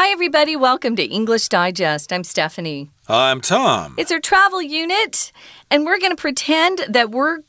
Hi, everybody. Welcome to English Digest. I'm Stephanie. I'm Tom. It's our travel unit, and we're going to pretend that we're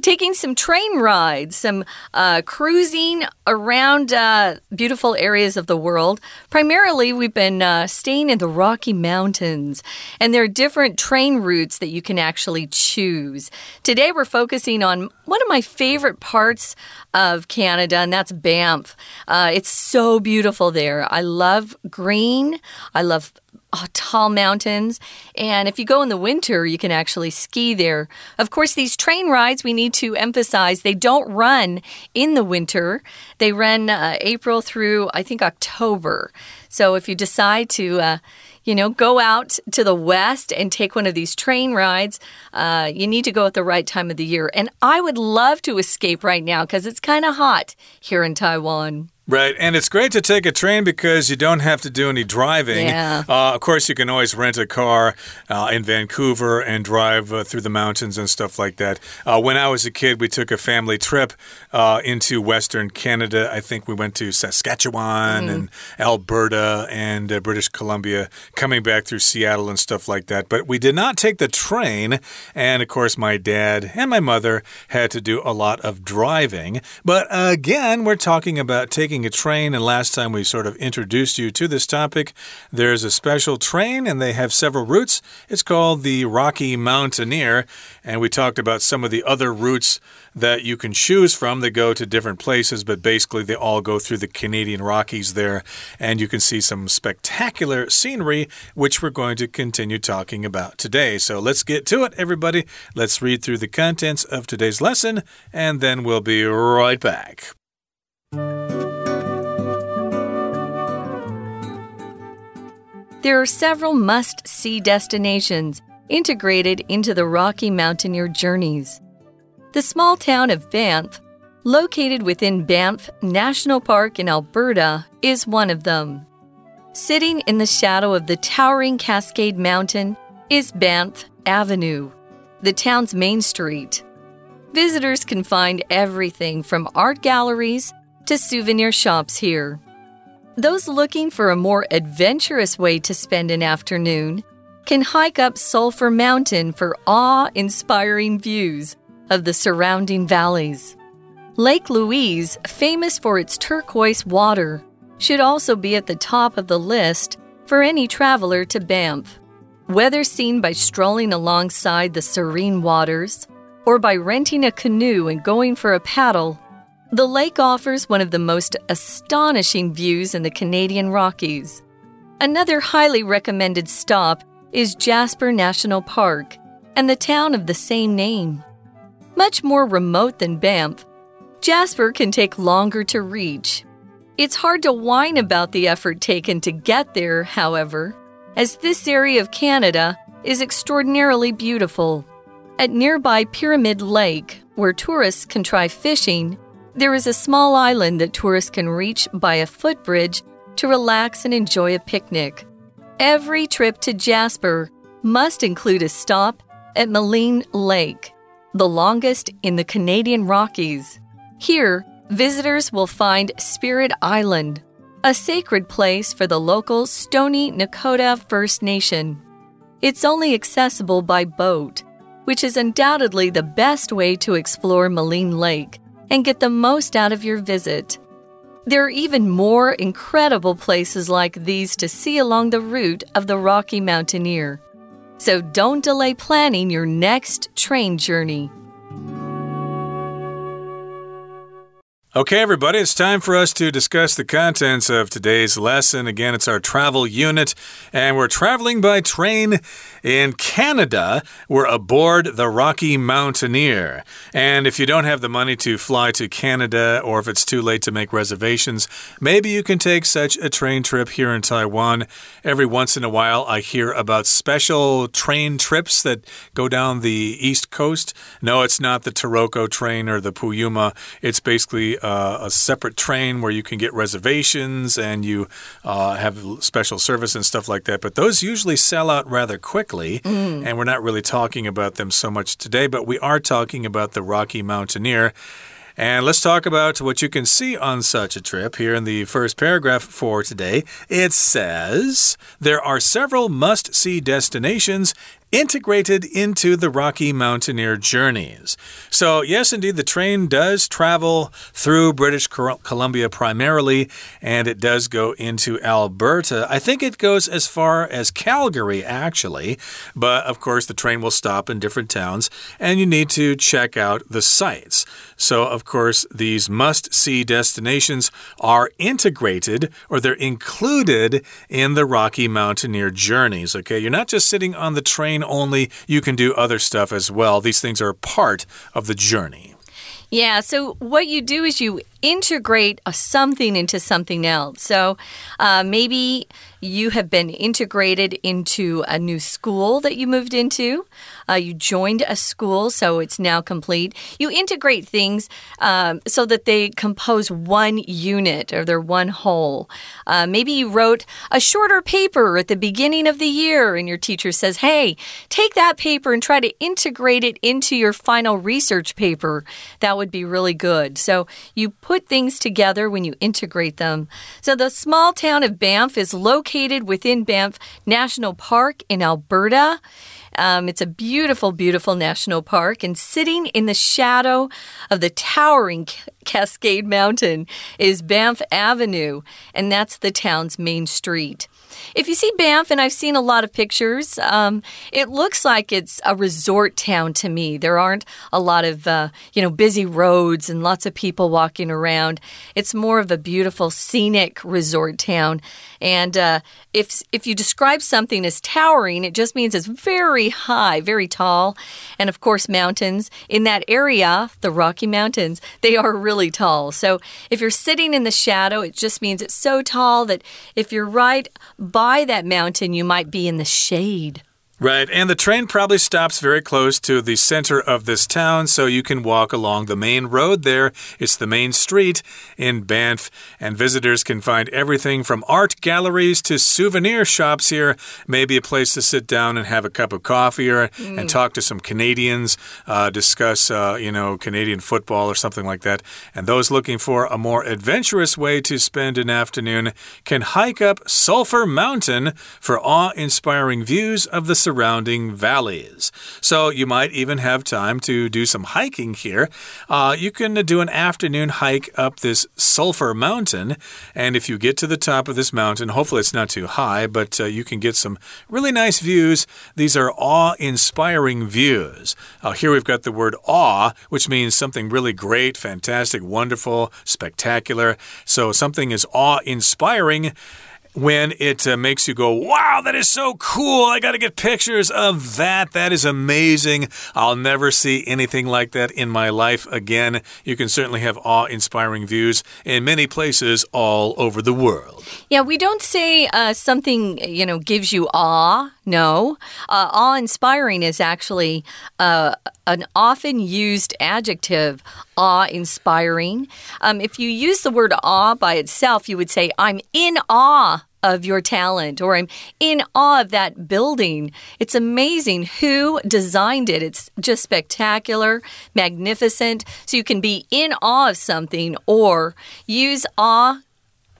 taking some train rides, some uh, cruising around uh, beautiful areas of the world. Primarily, we've been uh, staying in the Rocky Mountains, and there are different train routes that you can actually choose. Today, we're focusing on one of my favorite parts of Canada, and that's Banff. Uh, it's so beautiful there. I love green, I love oh, tall mountains. And if you go in the winter, you can actually ski there. Of course, these train rides, we need to emphasize, they don't run in the winter. They run uh, April through, I think, October. So if you decide to, uh, you know, go out to the west and take one of these train rides, uh, you need to go at the right time of the year. And I would love to escape right now because it's kind of hot here in Taiwan. Right, and it's great to take a train because you don't have to do any driving. Yeah. Uh, of course, you can always rent a car uh, in Vancouver and drive uh, through the mountains and stuff like that. Uh, when I was a kid, we took a family trip uh, into Western Canada. I think we went to Saskatchewan mm. and Alberta and uh, British Columbia, coming back through Seattle and stuff like that. But we did not take the train, and of course, my dad and my mother had to do a lot of driving. But again, we're talking about taking taking a train, and last time we sort of introduced you to this topic, there's a special train and they have several routes. It's called the Rocky Mountaineer, and we talked about some of the other routes that you can choose from that go to different places, but basically they all go through the Canadian Rockies there, and you can see some spectacular scenery, which we're going to continue talking about today. So let's get to it, everybody. Let's read through the contents of today's lesson, and then we'll be right back. There are several must see destinations integrated into the Rocky Mountaineer journeys. The small town of Banff, located within Banff National Park in Alberta, is one of them. Sitting in the shadow of the towering Cascade Mountain is Banff Avenue, the town's main street. Visitors can find everything from art galleries to souvenir shops here. Those looking for a more adventurous way to spend an afternoon can hike up Sulphur Mountain for awe inspiring views of the surrounding valleys. Lake Louise, famous for its turquoise water, should also be at the top of the list for any traveler to Banff. Whether seen by strolling alongside the serene waters or by renting a canoe and going for a paddle, the lake offers one of the most astonishing views in the Canadian Rockies. Another highly recommended stop is Jasper National Park and the town of the same name. Much more remote than Banff, Jasper can take longer to reach. It's hard to whine about the effort taken to get there, however, as this area of Canada is extraordinarily beautiful. At nearby Pyramid Lake, where tourists can try fishing, there is a small island that tourists can reach by a footbridge to relax and enjoy a picnic. Every trip to Jasper must include a stop at Maligne Lake, the longest in the Canadian Rockies. Here, visitors will find Spirit Island, a sacred place for the local Stoney Nakoda First Nation. It's only accessible by boat, which is undoubtedly the best way to explore Maligne Lake and get the most out of your visit. There are even more incredible places like these to see along the route of the Rocky Mountaineer. So don't delay planning your next train journey. Okay, everybody, it's time for us to discuss the contents of today's lesson. Again, it's our travel unit, and we're traveling by train in Canada. We're aboard the Rocky Mountaineer. And if you don't have the money to fly to Canada, or if it's too late to make reservations, maybe you can take such a train trip here in Taiwan. Every once in a while, I hear about special train trips that go down the east coast. No, it's not the Taroko train or the Puyuma. It's basically uh, a separate train where you can get reservations and you uh, have special service and stuff like that. But those usually sell out rather quickly, mm. and we're not really talking about them so much today, but we are talking about the Rocky Mountaineer. And let's talk about what you can see on such a trip here in the first paragraph for today. It says there are several must see destinations integrated into the Rocky Mountaineer journeys. So, yes, indeed, the train does travel through British Columbia primarily, and it does go into Alberta. I think it goes as far as Calgary, actually, but of course, the train will stop in different towns, and you need to check out the sites. So, of course, these must see destinations are integrated or they're included in the Rocky Mountaineer journeys. Okay, you're not just sitting on the train only, you can do other stuff as well. These things are part of the journey. Yeah, so what you do is you integrate something into something else. So uh, maybe you have been integrated into a new school that you moved into. Uh, you joined a school, so it's now complete. You integrate things um, so that they compose one unit or they're one whole. Uh, maybe you wrote a shorter paper at the beginning of the year, and your teacher says, Hey, take that paper and try to integrate it into your final research paper. That would be really good. So you put things together when you integrate them. So the small town of Banff is located within Banff National Park in Alberta. Um, it's a beautiful, beautiful national park, and sitting in the shadow of the towering Cascade Mountain is Banff Avenue, and that's the town's main street. If you see Banff, and I've seen a lot of pictures, um, it looks like it's a resort town to me. There aren't a lot of, uh, you know, busy roads and lots of people walking around. It's more of a beautiful, scenic resort town. And uh, if if you describe something as towering, it just means it's very high, very tall, and of course, mountains in that area, the Rocky Mountains, they are really tall. So if you're sitting in the shadow, it just means it's so tall that if you're right by that mountain, you might be in the shade. Right, and the train probably stops very close to the center of this town, so you can walk along the main road there. It's the main street in Banff, and visitors can find everything from art galleries to souvenir shops here. Maybe a place to sit down and have a cup of coffee or, mm. and talk to some Canadians, uh, discuss, uh, you know, Canadian football or something like that. And those looking for a more adventurous way to spend an afternoon can hike up Sulphur Mountain for awe inspiring views of the surrounding valleys. So you might even have time to do some hiking here. Uh, you can do an afternoon hike up this Sulphur Mountain. And if you get to the top of this mountain, hopefully it's not too high, but uh, you can get some really nice views. These are awe inspiring views. Uh, here we've got the word awe, which means something really great, fantastic, wonderful, spectacular. So something is awe inspiring when it uh, makes you go, wow, that is so cool. I got to get pictures of that. That is amazing. I'll never see anything like that in my life again. You can certainly have awe inspiring views in many places all over the world. Yeah, we don't say uh, something, you know, gives you awe. No. Uh, awe inspiring is actually uh, an often used adjective, awe inspiring. Um, if you use the word awe by itself, you would say, I'm in awe of your talent or I'm in awe of that building. It's amazing who designed it. It's just spectacular, magnificent. So you can be in awe of something or use awe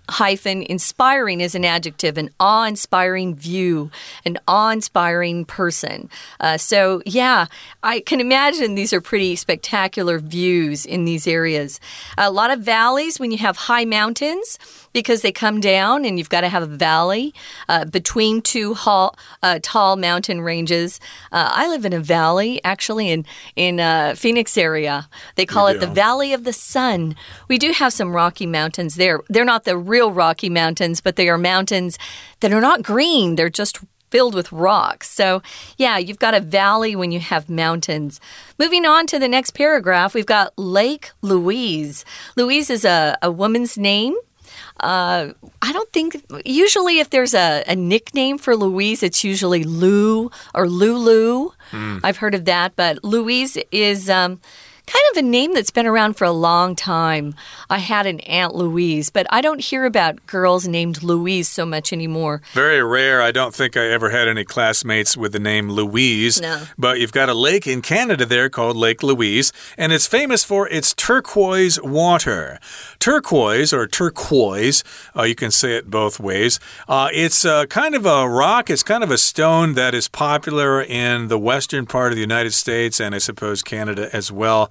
hyphen inspiring is an adjective, an awe inspiring view, an awe inspiring person. Uh, so, yeah, I can imagine these are pretty spectacular views in these areas. A lot of valleys when you have high mountains because they come down and you've got to have a valley uh, between two hall, uh, tall mountain ranges. Uh, I live in a valley actually in in uh, Phoenix area. They call it the Valley of the Sun. We do have some rocky mountains there. They're not the real Rocky Mountains, but they are mountains that are not green. They're just filled with rocks. So, yeah, you've got a valley when you have mountains. Moving on to the next paragraph, we've got Lake Louise. Louise is a, a woman's name. Uh, I don't think, usually, if there's a, a, nickname for Louise, it's usually Lou or Lulu. Mm. I've heard of that, but Louise is. Um, kind of a name that's been around for a long time. I had an Aunt Louise, but I don't hear about girls named Louise so much anymore. Very rare. I don't think I ever had any classmates with the name Louise. No. But you've got a lake in Canada there called Lake Louise, and it's famous for its turquoise water. Turquoise or turquoise, uh, you can say it both ways. Uh, it's uh, kind of a rock, it's kind of a stone that is popular in the western part of the United States and I suppose Canada as well.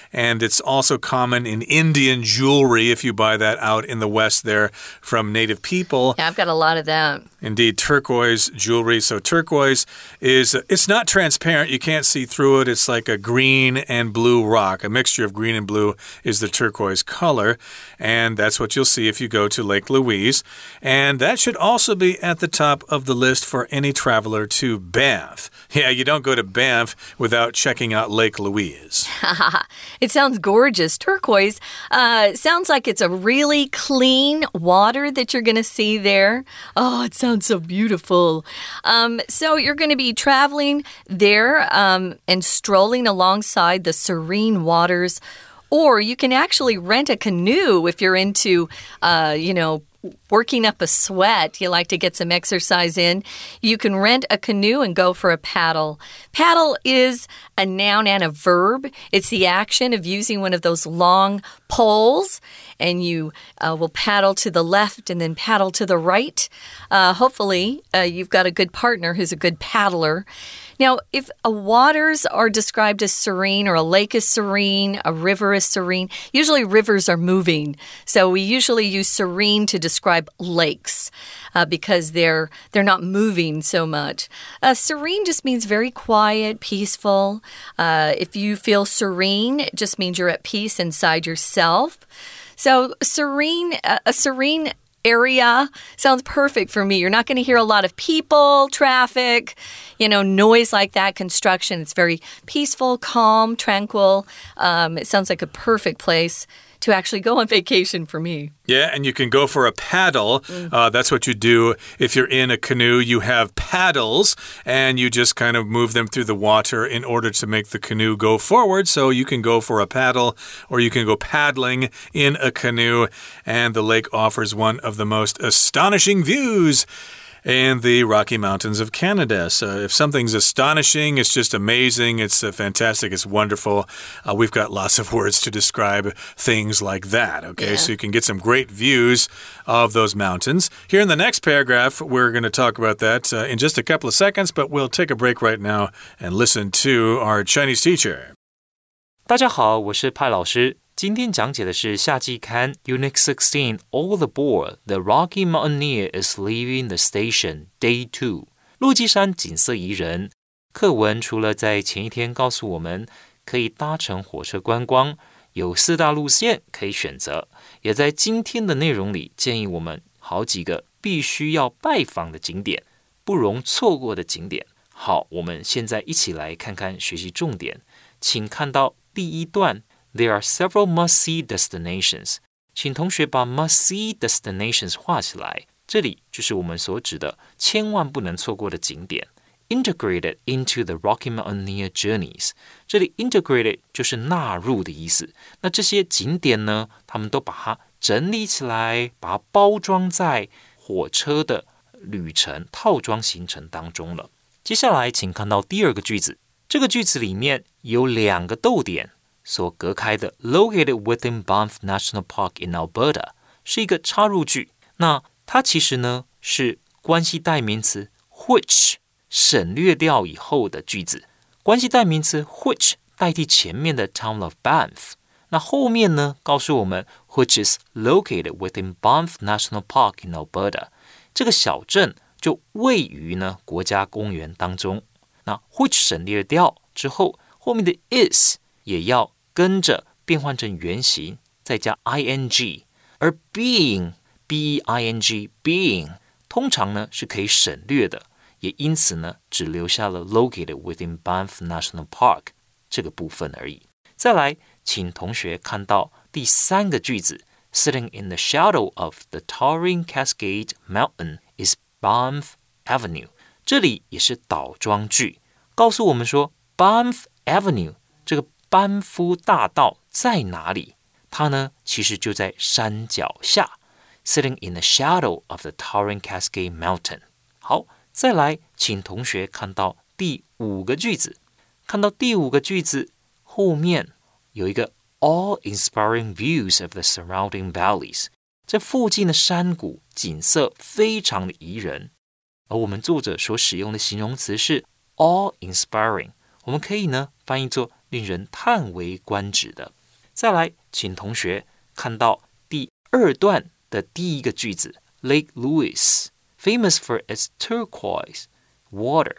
And it's also common in Indian jewelry if you buy that out in the West there from native people. Yeah, I've got a lot of that. Indeed, turquoise jewelry. So turquoise is it's not transparent. You can't see through it. It's like a green and blue rock. A mixture of green and blue is the turquoise color, and that's what you'll see if you go to Lake Louise. And that should also be at the top of the list for any traveler to Banff. Yeah, you don't go to Banff without checking out Lake Louise. it sounds gorgeous. Turquoise uh, sounds like it's a really clean water that you're going to see there. Oh, it sounds so beautiful. Um, so you're going to be traveling there um, and strolling alongside the serene waters. Or you can actually rent a canoe if you're into, uh, you know, working up a sweat, you like to get some exercise in, you can rent a canoe and go for a paddle. Paddle is a noun and a verb. It's the action of using one of those long poles, and you uh, will paddle to the left and then paddle to the right. Uh, hopefully, uh, you've got a good partner who's a good paddler. Now, if waters are described as serene or a lake is serene, a river is serene, usually rivers are moving. So we usually use serene to describe lakes uh, because they're they're not moving so much. Uh, serene just means very quiet, peaceful. Uh, if you feel serene, it just means you're at peace inside yourself. So serene, uh, a serene area sounds perfect for me. You're not going to hear a lot of people, traffic, you know, noise like that, construction. It's very peaceful, calm, tranquil. Um, it sounds like a perfect place to actually go on vacation for me. Yeah, and you can go for a paddle. Mm. Uh, that's what you do if you're in a canoe. You have paddles, and you just kind of move them through the water in order to make the canoe go forward. So you can go for a paddle, or you can go paddling in a canoe, and the lake offers one of the most astonishing views in the Rocky Mountains of Canada. So if something's astonishing, it's just amazing, it's uh, fantastic, it's wonderful. Uh, we've got lots of words to describe things like that. Okay, yeah. so you can get some great views of those mountains. Here in the next paragraph, we're going to talk about that uh, in just a couple of seconds, but we'll take a break right now and listen to our Chinese teacher. 大家好，我是派老师。 今天讲解的是夏季刊 Unit Sixteen All Aboard The Rocky Mountaineer is Leaving the Station Day Two。落基山景色宜人。课文除了在前一天告诉我们可以搭乘火车观光，有四大路线可以选择，也在今天的内容里建议我们好几个必须要拜访的景点，不容错过的景点。好，我们现在一起来看看学习重点，请看到第一段。There are several must-see destinations。请同学把 must-see destinations 画起来。这里就是我们所指的千万不能错过的景点。Integrated into the Rocky Mountaineer journeys。这里 integrated 就是纳入的意思。那这些景点呢，他们都把它整理起来，把它包装在火车的旅程套装行程当中了。接下来，请看到第二个句子。这个句子里面有两个逗点。所隔开的，located within Banff National Park in Alberta，是一个插入句。那它其实呢是关系代名词 which 省略掉以后的句子。关系代名词 which 代替前面的 town of Banff。那后面呢告诉我们 which is located within Banff National Park in Alberta，这个小镇就位于呢国家公园当中。那 which 省略掉之后，后面的 is 也要 跟着变换成原形，再加 ing，而 being b e i n g being 通常呢是可以省略的，也因此呢只留下了 located within Banff National Park 这个部分而已。再来，请同学看到第三个句子，Sitting in the shadow of the towering Cascade Mountain is Banff Avenue，这里也是倒装句，告诉我们说 Banff Avenue。班夫大道在哪里？它呢，其实就在山脚下，sitting in the shadow of the towering Cascade Mountain。好，再来，请同学看到第五个句子，看到第五个句子后面有一个 all-inspiring views of the surrounding valleys。这附近的山谷景色非常的宜人，而我们作者所使用的形容词是 all-inspiring，我们可以呢翻译作 令人叹为观止的。再来，请同学看到第二段的第一个句子：Lake Louis famous for its turquoise water。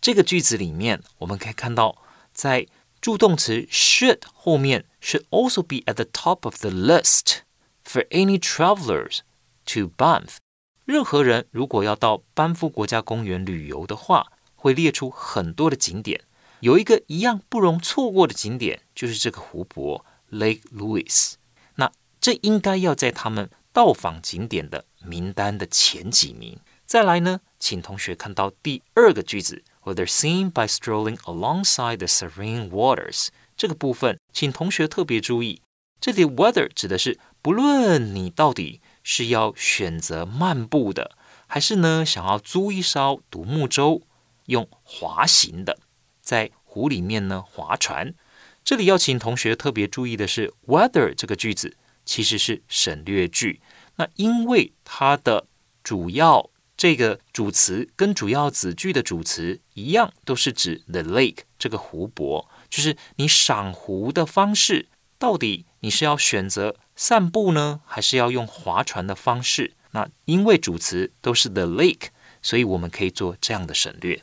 这个句子里面，我们可以看到，在助动词 should 后面 should also be at the top of the list for any travelers to Banff。任何人如果要到班夫国家公园旅游的话，会列出很多的景点。有一个一样不容错过的景点，就是这个湖泊。Lake Louis 那这应该要在他们到访景点的名单的前几名。再来呢，请同学看到第二个句子，Whether seen by strolling alongside the serene waters，这个部分，请同学特别注意，这里 whether 指的是不论你到底是要选择漫步的，还是呢想要租一艘独木舟用滑行的，在湖里面呢划船。这里要请同学特别注意的是，whether 这个句子其实是省略句。那因为它的主要这个主词跟主要子句的主词一样，都是指 the lake 这个湖泊，就是你赏湖的方式，到底你是要选择散步呢，还是要用划船的方式？那因为主词都是 the lake，所以我们可以做这样的省略。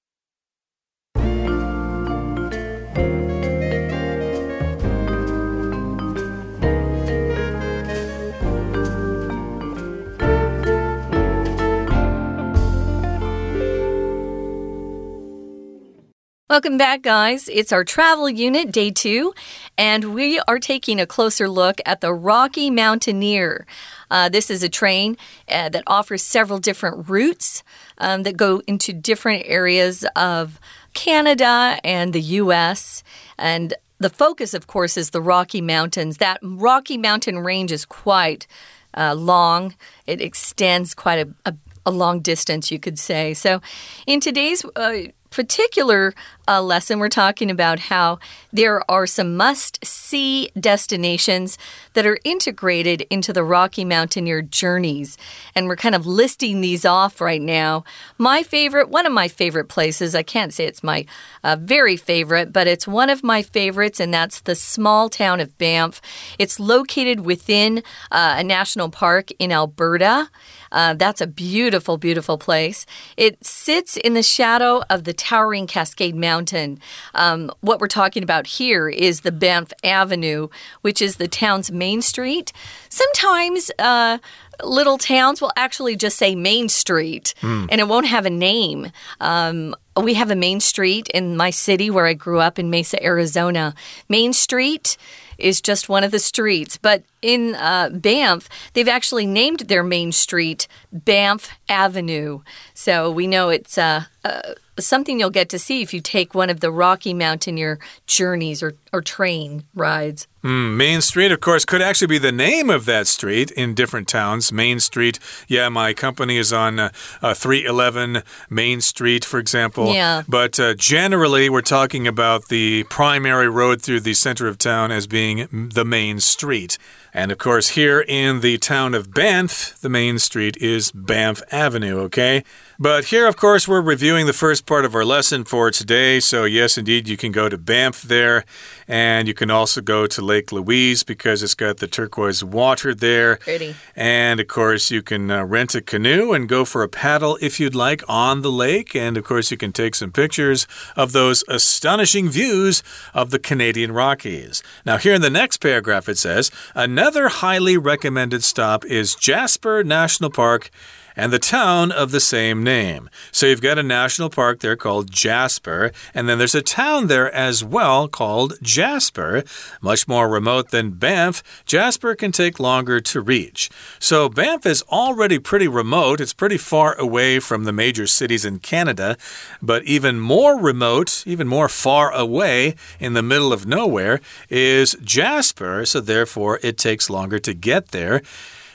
Welcome back, guys. It's our travel unit, day two, and we are taking a closer look at the Rocky Mountaineer. Uh, this is a train uh, that offers several different routes um, that go into different areas of Canada and the U.S. And the focus, of course, is the Rocky Mountains. That Rocky Mountain range is quite uh, long, it extends quite a, a, a, long distance, you could say. So, in today's uh, particular uh, lesson, we're talking about how there are some must see destinations that are integrated into the Rocky Mountaineer journeys. And we're kind of listing these off right now. My favorite, one of my favorite places, I can't say it's my uh, very favorite, but it's one of my favorites, and that's the small town of Banff. It's located within uh, a national park in Alberta. Uh, that's a beautiful, beautiful place. It sits in the shadow of the towering Cascade Mountain. Um, what we're talking about here is the Banff Avenue, which is the town's main street. Sometimes, uh, little towns will actually just say Main Street mm. and it won't have a name. Um, we have a main street in my city where I grew up in Mesa, Arizona. Main Street is just one of the streets. But in uh, Banff, they've actually named their main street Banff Avenue. So we know it's uh, uh, something you'll get to see if you take one of the Rocky Mountaineer journeys or, or train rides. Mm, Main Street, of course, could actually be the name of that street in different towns. Main Street, yeah, my company is on uh, uh, 311 Main Street, for example. Yeah. But uh, generally, we're talking about the primary road through the center of town as being the main street. And of course, here in the town of Banff, the main street is Banff Avenue, okay? But here, of course, we're reviewing the first part of our lesson for today. So, yes, indeed, you can go to Banff there. And you can also go to Lake Louise because it's got the turquoise water there. Pretty. And, of course, you can uh, rent a canoe and go for a paddle if you'd like on the lake. And, of course, you can take some pictures of those astonishing views of the Canadian Rockies. Now, here in the next paragraph, it says another highly recommended stop is Jasper National Park and the town of the same name. So you've got a national park there called Jasper, and then there's a town there as well called Jasper, much more remote than Banff. Jasper can take longer to reach. So Banff is already pretty remote, it's pretty far away from the major cities in Canada, but even more remote, even more far away in the middle of nowhere is Jasper, so therefore it takes longer to get there.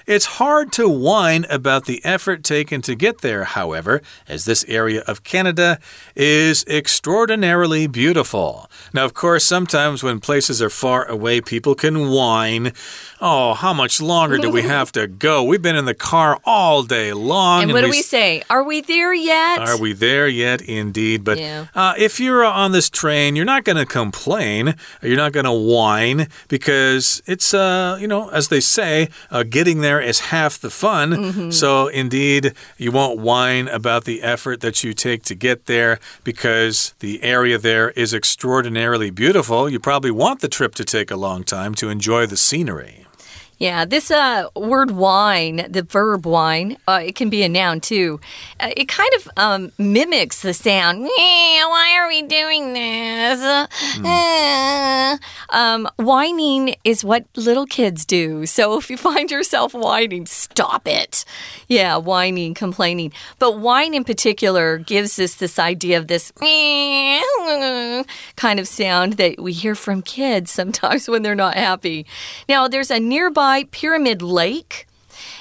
It's hard to whine about the effort taken to get there, however, as this area of Canada is extraordinarily beautiful. Now, of course, sometimes when places are far away, people can whine. Oh, how much longer do we have to go? We've been in the car all day long. And, and what do we, we say? Are we there yet? Are we there yet? Indeed. But yeah. uh, if you're on this train, you're not going to complain. You're not going to whine because it's, uh, you know, as they say, uh, getting there there is half the fun. Mm -hmm. So, indeed, you won't whine about the effort that you take to get there because the area there is extraordinarily beautiful. You probably want the trip to take a long time to enjoy the scenery. Yeah, this uh, word whine, the verb whine, uh, it can be a noun too. Uh, it kind of um, mimics the sound. Why are we doing this? Mm. Um, whining is what little kids do. So if you find yourself whining, stop it. Yeah, whining, complaining. But whine in particular gives us this idea of this kind of sound that we hear from kids sometimes when they're not happy. Now, there's a nearby Pyramid Lake.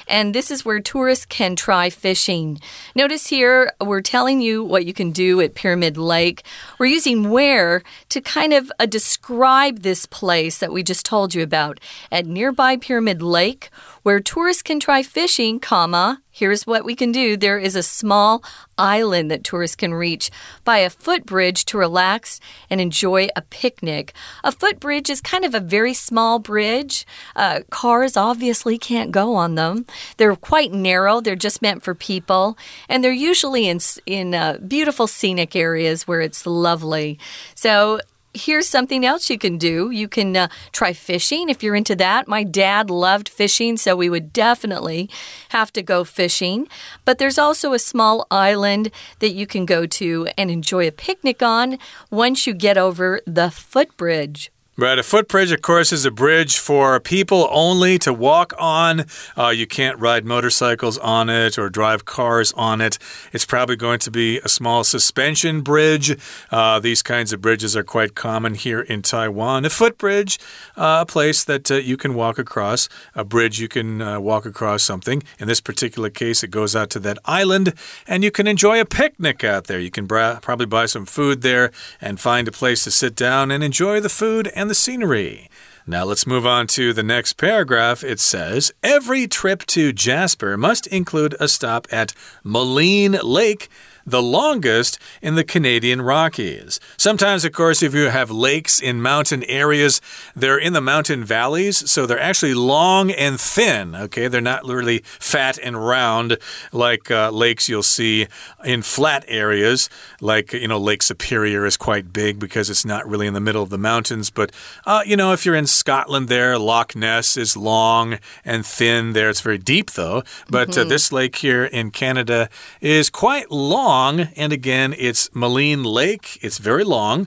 And this is where tourists can try fishing. Notice here, we're telling you what you can do at Pyramid Lake. We're using where to kind of uh, describe this place that we just told you about. At nearby Pyramid Lake, where tourists can try fishing, comma, here's what we can do. There is a small island that tourists can reach by a footbridge to relax and enjoy a picnic. A footbridge is kind of a very small bridge. Uh, cars obviously can't go on them. They're quite narrow. They're just meant for people, and they're usually in in uh, beautiful scenic areas where it's lovely. So here's something else you can do. You can uh, try fishing if you're into that. My dad loved fishing, so we would definitely have to go fishing. But there's also a small island that you can go to and enjoy a picnic on once you get over the footbridge. Right, a footbridge, of course, is a bridge for people only to walk on. Uh, you can't ride motorcycles on it or drive cars on it. It's probably going to be a small suspension bridge. Uh, these kinds of bridges are quite common here in Taiwan. A footbridge, uh, a place that uh, you can walk across. A bridge, you can uh, walk across something. In this particular case, it goes out to that island, and you can enjoy a picnic out there. You can probably buy some food there and find a place to sit down and enjoy the food and and the scenery. Now let's move on to the next paragraph. It says Every trip to Jasper must include a stop at Maligne Lake the longest in the Canadian Rockies. Sometimes, of course, if you have lakes in mountain areas, they're in the mountain valleys, so they're actually long and thin. Okay, they're not really fat and round like uh, lakes you'll see in flat areas, like, you know, Lake Superior is quite big because it's not really in the middle of the mountains. But, uh, you know, if you're in Scotland there, Loch Ness is long and thin there. It's very deep, though. But mm -hmm. uh, mm-hmm. this lake here in Canada is quite long long, and again, it's Maligne Lake. It's very long.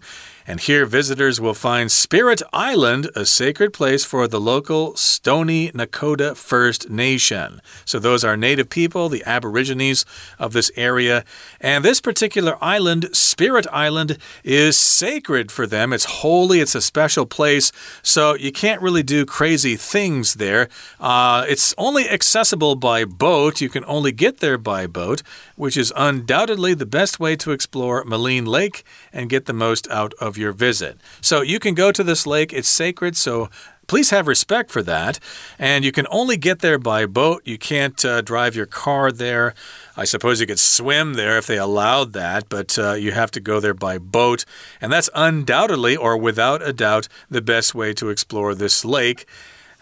And here, visitors will find Spirit Island, a sacred place for the local Stoney Nakoda First Nation. So, those are native people, the Aborigines of this area. And this particular island, Spirit Island, is sacred for them. It's holy, it's a special place. So, you can't really do crazy things there. Uh, it's only accessible by boat. You can only get there by boat, which is undoubtedly the best way to explore Maligne Lake and get the most out of your visit. So you can go to this lake, it's sacred, so please have respect for that. And you can only get there by boat. You can't uh, drive your car there. I suppose you could swim there if they allowed that, but uh, you have to go there by boat. And that's undoubtedly, or without a doubt, the best way to explore this lake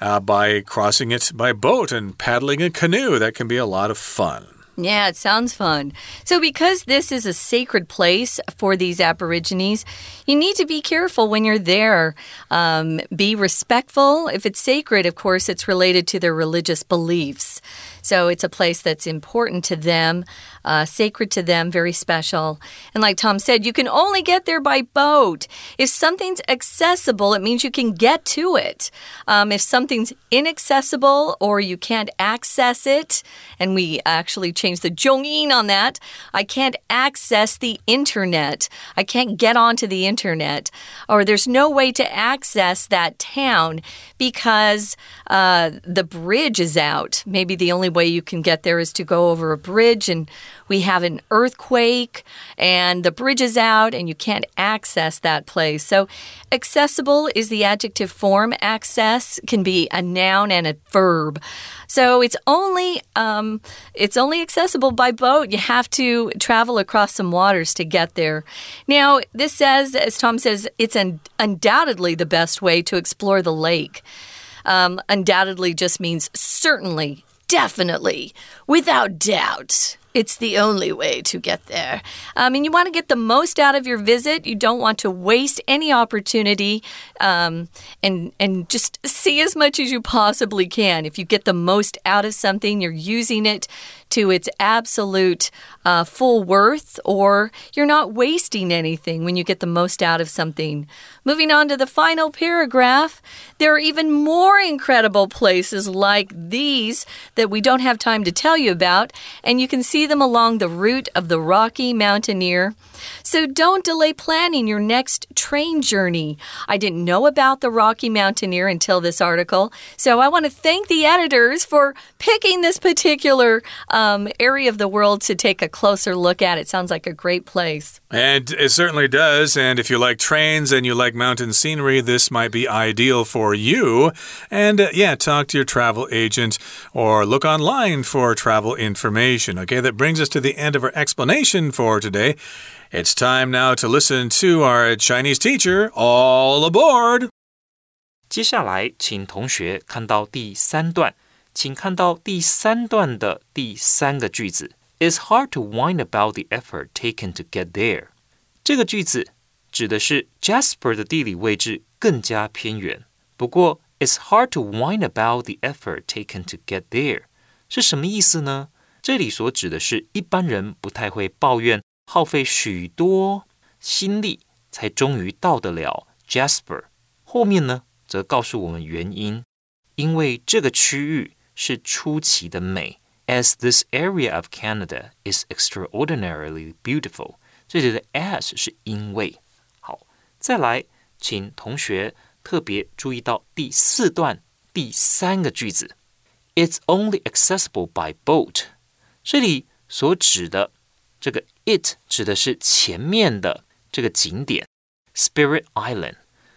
uh, by crossing it by boat and paddling a canoe. That can be a lot of fun. Yeah, it sounds fun. So, because this is a sacred place for these Aborigines, you need to be careful when you're there. Um, be respectful. If it's sacred, of course, it's related to their religious beliefs. So it's a place that's important to them, uh, sacred to them, very special. And like Tom said, you can only get there by boat. If something's accessible, it means you can get to it. Um, if something's inaccessible or you can't access it, and we actually changed the zhongyin on that, I can't access the internet. I can't get onto the internet. Or there's no way to access that town because uh, the bridge is out. Maybe the only way you can get there is to go over a bridge, and we have an earthquake, and the bridge is out, and you can't access that place. So, accessible is the adjective form. Access can be a noun and a verb. So it's only um, it's only accessible by boat. You have to travel across some waters to get there. Now, this says, as Tom says, it's un undoubtedly the best way to explore the lake. Um, undoubtedly just means certainly, definitely, without doubt. It's the only way to get there. I mean, you want to get the most out of your visit. You don't want to waste any opportunity, um, and and just see as much as you possibly can. If you get the most out of something, you're using it to its absolute uh, full worth, or you're not wasting anything when you get the most out of something. Moving on to the final paragraph, there are even more incredible places like these that we don't have time to tell you about, and you can them along the route of the Rocky Mountaineer. So don't delay planning your next train journey. I didn't know about the Rocky Mountaineer until this article, so I want to thank the editors for picking this particular um, area of the world to take a closer look at. It sounds like a great place. And it certainly does. And if you like trains and you like mountain scenery, this might be ideal for you. And uh, yeah, talk to your travel agent or look online for travel information. Okay, that brings us to the end of our explanation for today. It's time now to listen to our Chinese teacher. All aboard! 接下来，请同学看到第三段，请看到第三段的第三个句子。It's hard to whine about the effort taken to get there。这个句子指的是 Jasper 的地理位置更加偏远。不过，It's hard to whine about the effort taken to get there 是什么意思呢？这里所指的是一般人不太会抱怨 耗费许多心力才终于到得了 Jasper。后面呢，则告诉我们原因，因为这个区域是出奇的美。As this area of Canada is extraordinarily beautiful，这里的 as 是因为。好，再来，请同学特别注意到第四段第三个句子，It's only accessible by boat。这里所指的这个 it 指的是前面的这个景点 Spirit Island。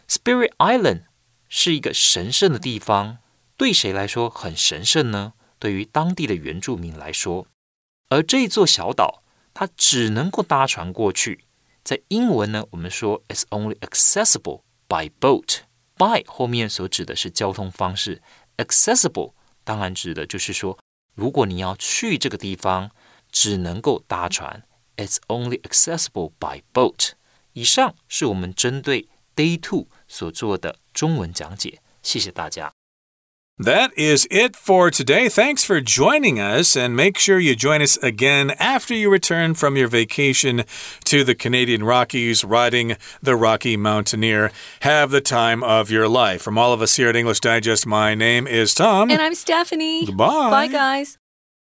Spirit Island 是一个神圣的地方，对谁来说很神圣呢？对于当地的原住民来说，而这座小岛它只能够搭船过去。在英文呢，我们说 it's only accessible by boat。by 后面所指的是交通方式，accessible 当然指的就是说，如果你要去这个地方。只能够搭船 ，It's only accessible by boat。以上是我们针对 Day Two 所做的中文讲解，谢谢大家。That is it for today. Thanks for joining us, and make sure you join us again after you return from your vacation to the Canadian Rockies, riding the Rocky Mountaineer. Have the time of your life. From all of us here at English Digest, my name is Tom. And I'm Stephanie. Goodbye. Bye, guys.